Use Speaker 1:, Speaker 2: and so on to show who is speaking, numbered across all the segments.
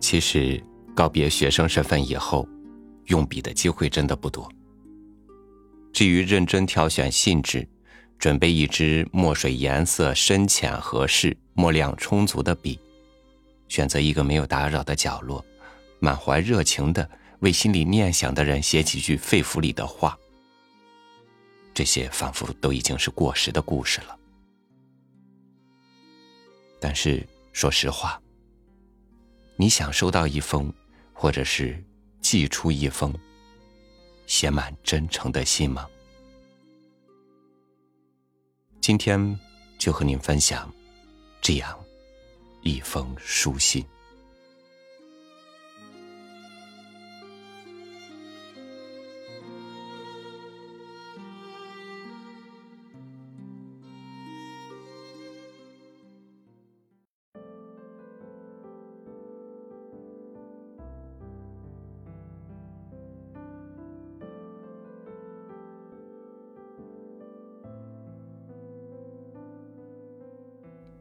Speaker 1: 其实告别学生身份以后，用笔的机会真的不多。至于认真挑选信纸，准备一支墨水颜色深浅合适、墨量充足的笔，选择一个没有打扰的角落，满怀热情的为心里念想的人写几句肺腑里的话，这些仿佛都已经是过时的故事了。但是说实话，你想收到一封，或者是寄出一封写满真诚的信吗？今天就和您分享这样一封书信。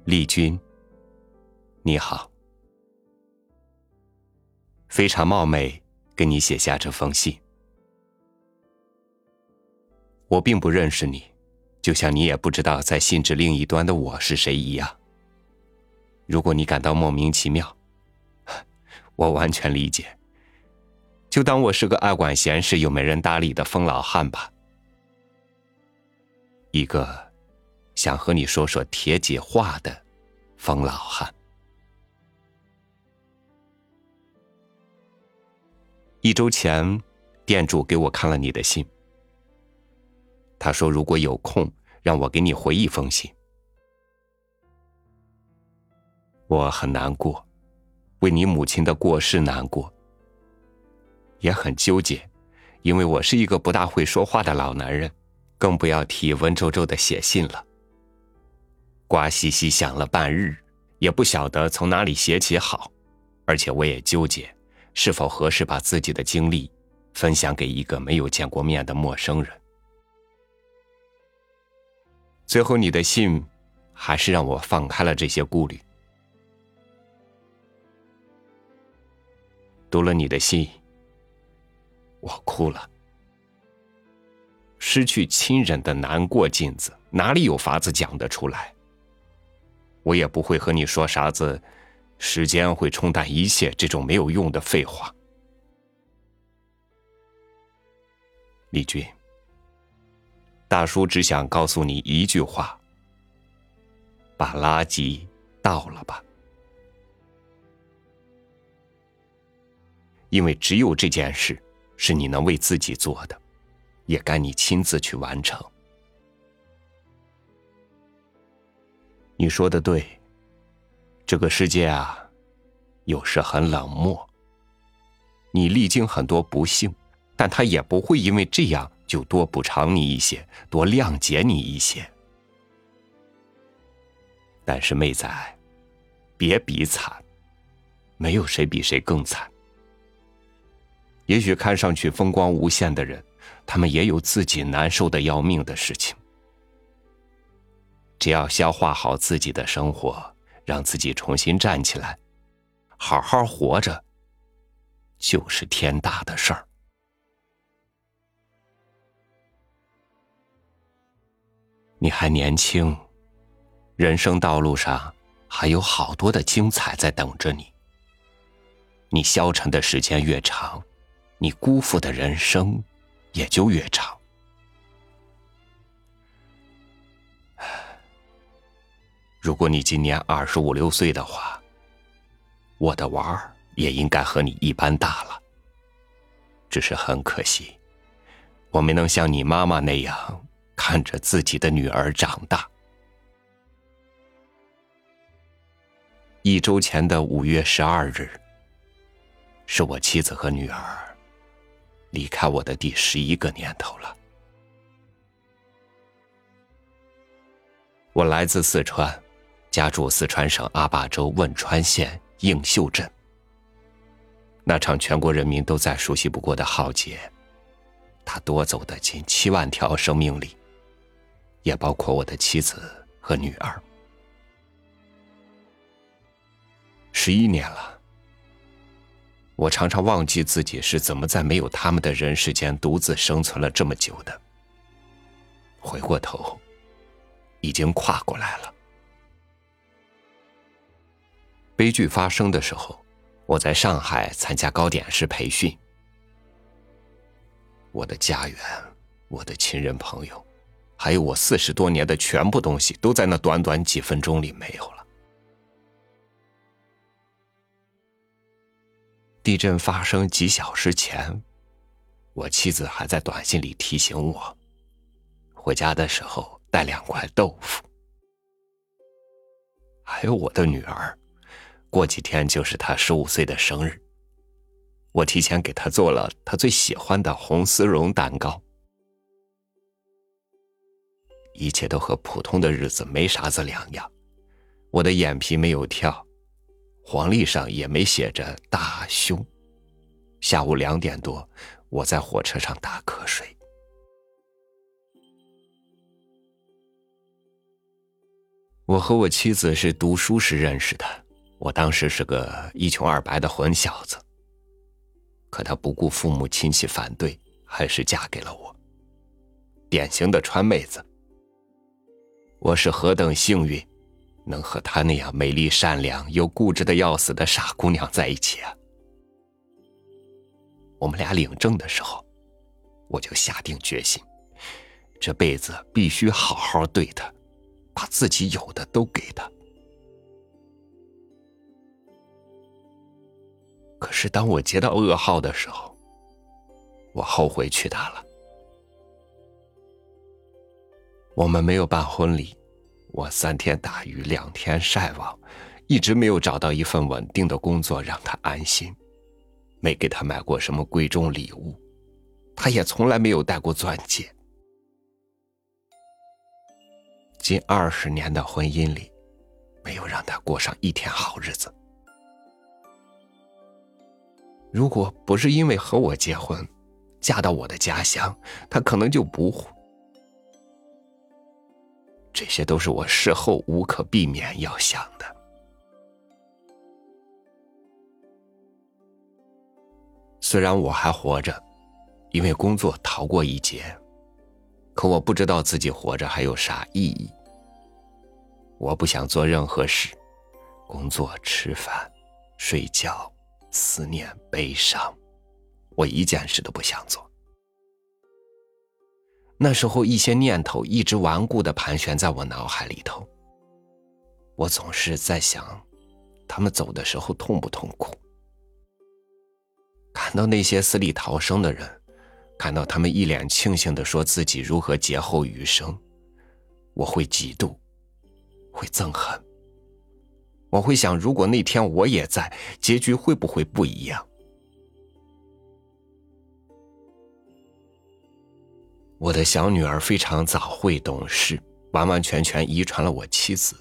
Speaker 1: 丽君，你好，非常冒昧跟你写下这封信。我并不认识你，就像你也不知道在信纸另一端的我是谁一样。如果你感到莫名其妙，我完全理解，就当我是个爱管闲事又没人搭理的疯老汉吧。一个。想和你说说铁姐话的冯老汉。一周前，店主给我看了你的信。他说：“如果有空，让我给你回一封信。”我很难过，为你母亲的过世难过，也很纠结，因为我是一个不大会说话的老男人，更不要提文绉绉的写信了。瓜兮兮想了半日，也不晓得从哪里写起好，而且我也纠结，是否合适把自己的经历分享给一个没有见过面的陌生人。最后，你的信还是让我放开了这些顾虑。读了你的信，我哭了。失去亲人的难过镜子，哪里有法子讲得出来？我也不会和你说啥子，时间会冲淡一切这种没有用的废话。李军，大叔只想告诉你一句话：把垃圾倒了吧，因为只有这件事是你能为自己做的，也该你亲自去完成。你说的对，这个世界啊，有时很冷漠。你历经很多不幸，但他也不会因为这样就多补偿你一些，多谅解你一些。但是妹仔，别比惨，没有谁比谁更惨。也许看上去风光无限的人，他们也有自己难受的要命的事情。只要消化好自己的生活，让自己重新站起来，好好活着，就是天大的事儿。你还年轻，人生道路上还有好多的精彩在等着你。你消沉的时间越长，你辜负的人生也就越长。如果你今年二十五六岁的话，我的娃儿也应该和你一般大了。只是很可惜，我没能像你妈妈那样看着自己的女儿长大。一周前的五月十二日，是我妻子和女儿离开我的第十一个年头了。我来自四川。家住四川省阿坝州汶川县映秀镇。那场全国人民都再熟悉不过的浩劫，他夺走的近七万条生命里，也包括我的妻子和女儿。十一年了，我常常忘记自己是怎么在没有他们的人世间独自生存了这么久的。回过头，已经跨过来了。悲剧发生的时候，我在上海参加糕点师培训。我的家园，我的亲人朋友，还有我四十多年的全部东西，都在那短短几分钟里没有了。地震发生几小时前，我妻子还在短信里提醒我，回家的时候带两块豆腐。还有我的女儿，过几天就是他十五岁的生日，我提前给他做了他最喜欢的红丝绒蛋糕。一切都和普通的日子没啥子两样，我的眼皮没有跳。黄历上也没写着大凶。下午两点多，我在火车上打瞌睡。我和我妻子是读书时认识的，我当时是个一穷二白的混小子。可她不顾父母亲戚反对，还是嫁给了我。典型的川妹子。我是何等幸运！能和她那样美丽、善良又固执的要死的傻姑娘在一起啊！我们俩领证的时候，我就下定决心，这辈子必须好好对她，把自己有的都给她。可是当我接到噩耗的时候，我后悔娶她了。我们没有办婚礼。我三天打鱼两天晒网，一直没有找到一份稳定的工作让她安心，没给她买过什么贵重礼物，她也从来没有戴过钻戒。近二十年的婚姻里，没有让她过上一天好日子。如果不是因为和我结婚，嫁到我的家乡，他可能就不会。这些都是我事后无可避免要想的。虽然我还活着，因为工作逃过一劫，可我不知道自己活着还有啥意义。我不想做任何事，工作、吃饭、睡觉、思念、悲伤，我一件事都不想做。那时候，一些念头一直顽固的盘旋在我脑海里头。我总是在想，他们走的时候痛不痛苦？看到那些死里逃生的人，看到他们一脸庆幸的说自己如何劫后余生，我会嫉妒，会憎恨。我会想，如果那天我也在，结局会不会不一样？我的小女儿非常早会懂事，完完全全遗传了我妻子。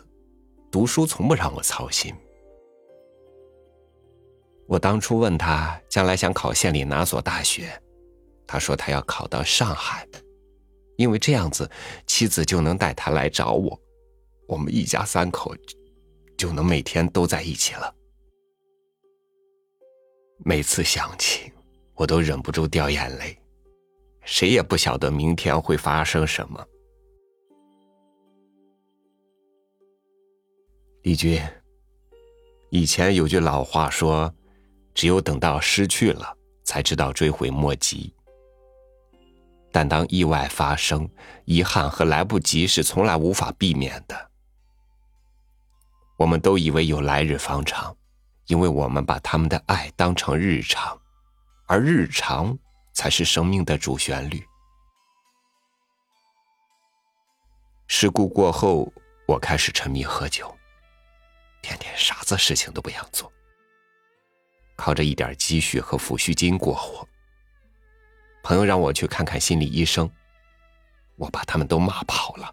Speaker 1: 读书从不让我操心。我当初问她将来想考县里哪所大学，她说她要考到上海，因为这样子妻子就能带她来找我，我们一家三口就能每天都在一起了。每次想起，我都忍不住掉眼泪。谁也不晓得明天会发生什么。李军，以前有句老话说：“只有等到失去了，才知道追悔莫及。”但当意外发生，遗憾和来不及是从来无法避免的。我们都以为有来日方长，因为我们把他们的爱当成日常，而日常。才是生命的主旋律。事故过后，我开始沉迷喝酒，天天啥子事情都不想做，靠着一点积蓄和抚恤金过活。朋友让我去看看心理医生，我把他们都骂跑了。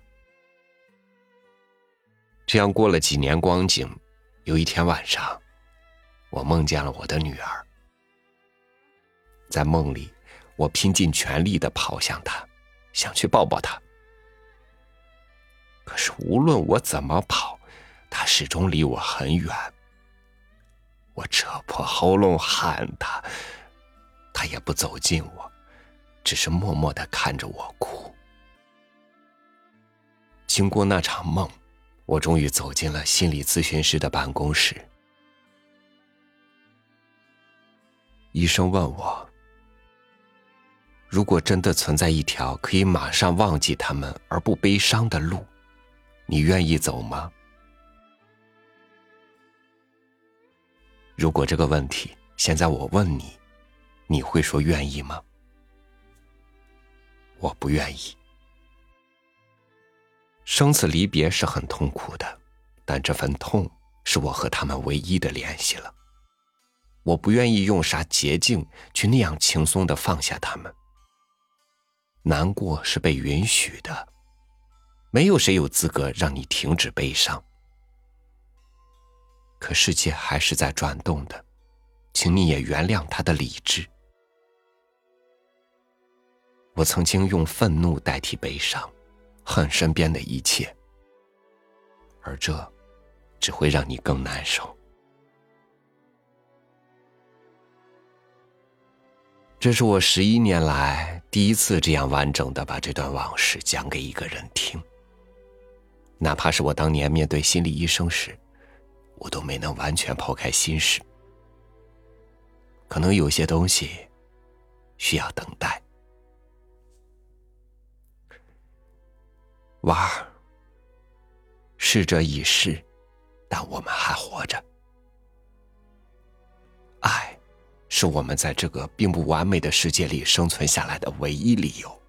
Speaker 1: 这样过了几年光景，有一天晚上，我梦见了我的女儿，在梦里。我拼尽全力的跑向她，想去抱抱她。可是无论我怎么跑，他始终离我很远。我扯破喉咙喊他，他也不走近我，只是默默的看着我哭。经过那场梦，我终于走进了心理咨询师的办公室。医生问我：“如果真的存在一条可以马上忘记他们而不悲伤的路，你愿意走吗？”如果这个问题现在我问你，你会说愿意吗？我不愿意。生死离别是很痛苦的，但这份痛是我和他们唯一的联系了。我不愿意用啥捷径去那样轻松的放下他们。难过是被允许的，没有谁有资格让你停止悲伤。可世界还是在转动的，请你也原谅他的理智。我曾经用愤怒代替悲伤，恨身边的一切，而这只会让你更难受。这是我十一年来第一次这样完整的把这段往事讲给一个人听，哪怕是我当年面对心理医生时。我都没能完全抛开心事，可能有些东西需要等待。娃儿，逝者已逝，但我们还活着。爱，是我们在这个并不完美的世界里生存下来的唯一理由。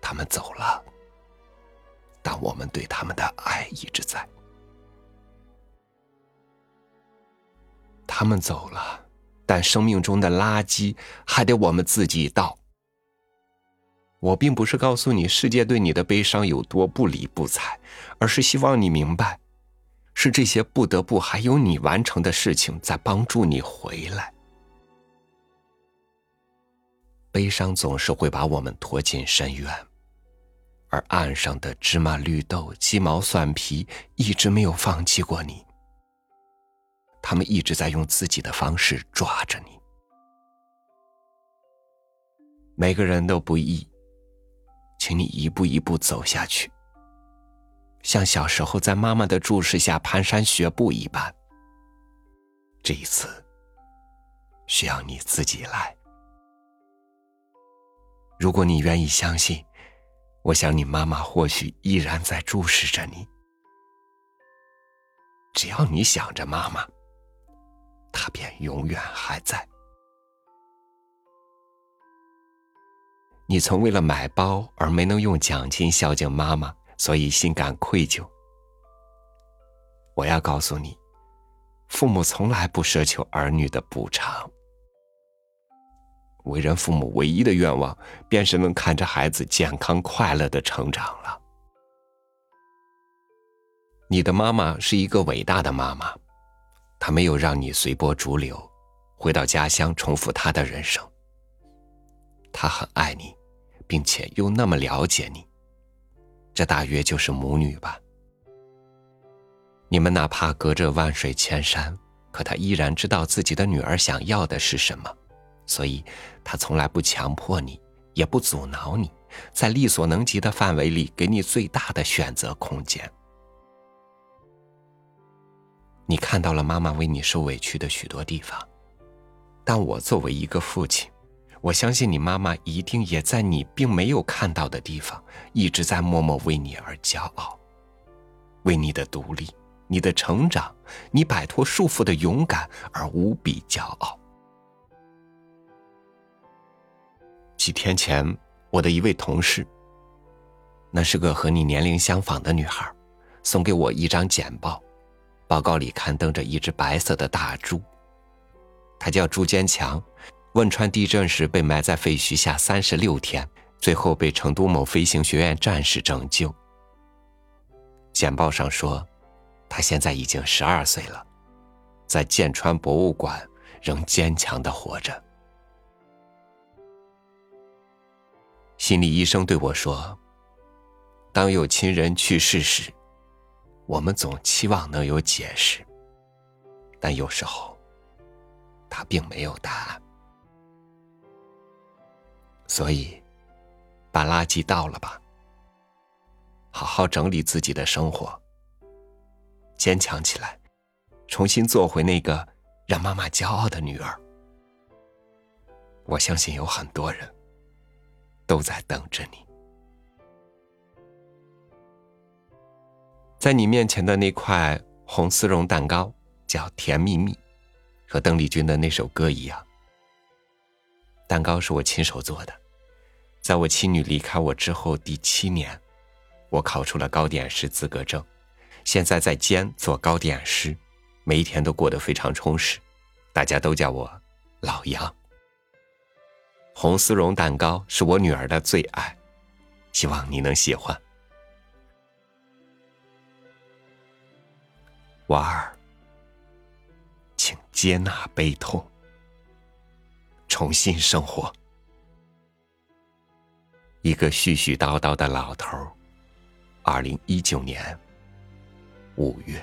Speaker 1: 他们走了，但我们对他们的爱一直在。他们走了，但生命中的垃圾还得我们自己倒。我并不是告诉你世界对你的悲伤有多不理不睬，而是希望你明白，是这些不得不还有你完成的事情在帮助你回来。悲伤总是会把我们拖进深渊，而岸上的芝麻绿豆、鸡毛蒜皮一直没有放弃过你。他们一直在用自己的方式抓着你。每个人都不易，请你一步一步走下去，像小时候在妈妈的注视下蹒跚学步一般。这一次，需要你自己来。如果你愿意相信，我想你妈妈或许依然在注视着你。只要你想着妈妈。她便永远还在。你曾为了买包而没能用奖金孝敬妈妈，所以心感愧疚。我要告诉你，父母从来不奢求儿女的补偿。为人父母唯一的愿望，便是能看着孩子健康快乐的成长了。你的妈妈是一个伟大的妈妈。她没有让你随波逐流，回到家乡重复她的人生。他很爱你，并且又那么了解你，这大约就是母女吧。你们哪怕隔着万水千山，可他依然知道自己的女儿想要的是什么，所以他从来不强迫你，也不阻挠你，在力所能及的范围里给你最大的选择空间。你看到了妈妈为你受委屈的许多地方，但我作为一个父亲，我相信你妈妈一定也在你并没有看到的地方，一直在默默为你而骄傲，为你的独立、你的成长、你摆脱束缚的勇敢而无比骄傲。几天前，我的一位同事，那是个和你年龄相仿的女孩，送给我一张简报。报告里刊登着一只白色的大猪，它叫朱坚强，汶川地震时被埋在废墟下三十六天，最后被成都某飞行学院战士拯救。简报上说，他现在已经十二岁了，在剑川博物馆仍坚强的活着。心理医生对我说：“当有亲人去世时。”我们总期望能有解释，但有时候，他并没有答案。所以，把垃圾倒了吧，好好整理自己的生活，坚强起来，重新做回那个让妈妈骄傲的女儿。我相信有很多人都在等着你。在你面前的那块红丝绒蛋糕叫甜蜜蜜，和邓丽君的那首歌一样。蛋糕是我亲手做的，在我妻女离开我之后第七年，我考出了糕点师资格证，现在在兼做糕点师，每一天都过得非常充实，大家都叫我老杨。红丝绒蛋糕是我女儿的最爱，希望你能喜欢。娃儿，请接纳悲痛，重新生活。一个絮絮叨叨的老头二零一九年五月。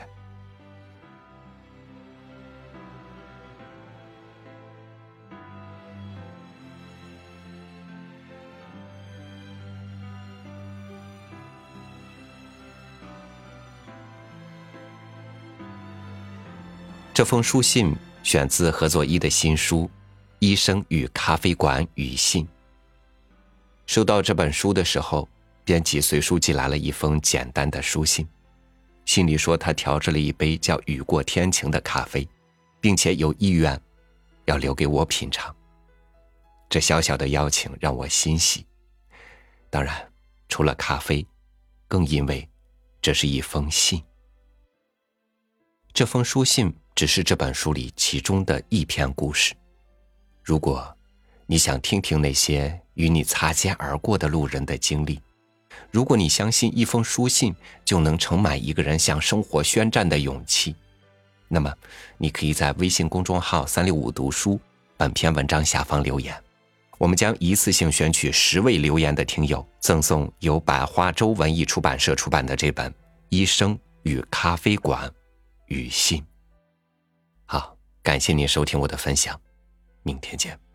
Speaker 1: 这封书信选自何作一的新书《医生与咖啡馆语信》。收到这本书的时候，编辑随书寄来了一封简单的书信，信里说他调制了一杯叫“雨过天晴”的咖啡，并且有意愿要留给我品尝。这小小的邀请让我欣喜。当然，除了咖啡，更因为这是一封信。这封书信。只是这本书里其中的一篇故事。如果你想听听那些与你擦肩而过的路人的经历，如果你相信一封书信就能盛满一个人向生活宣战的勇气，那么你可以在微信公众号“三六五读书”本篇文章下方留言，我们将一次性选取十位留言的听友，赠送由百花洲文艺出版社出版的这本《医生与咖啡馆与信》。好感谢您收听我的分享，明天见。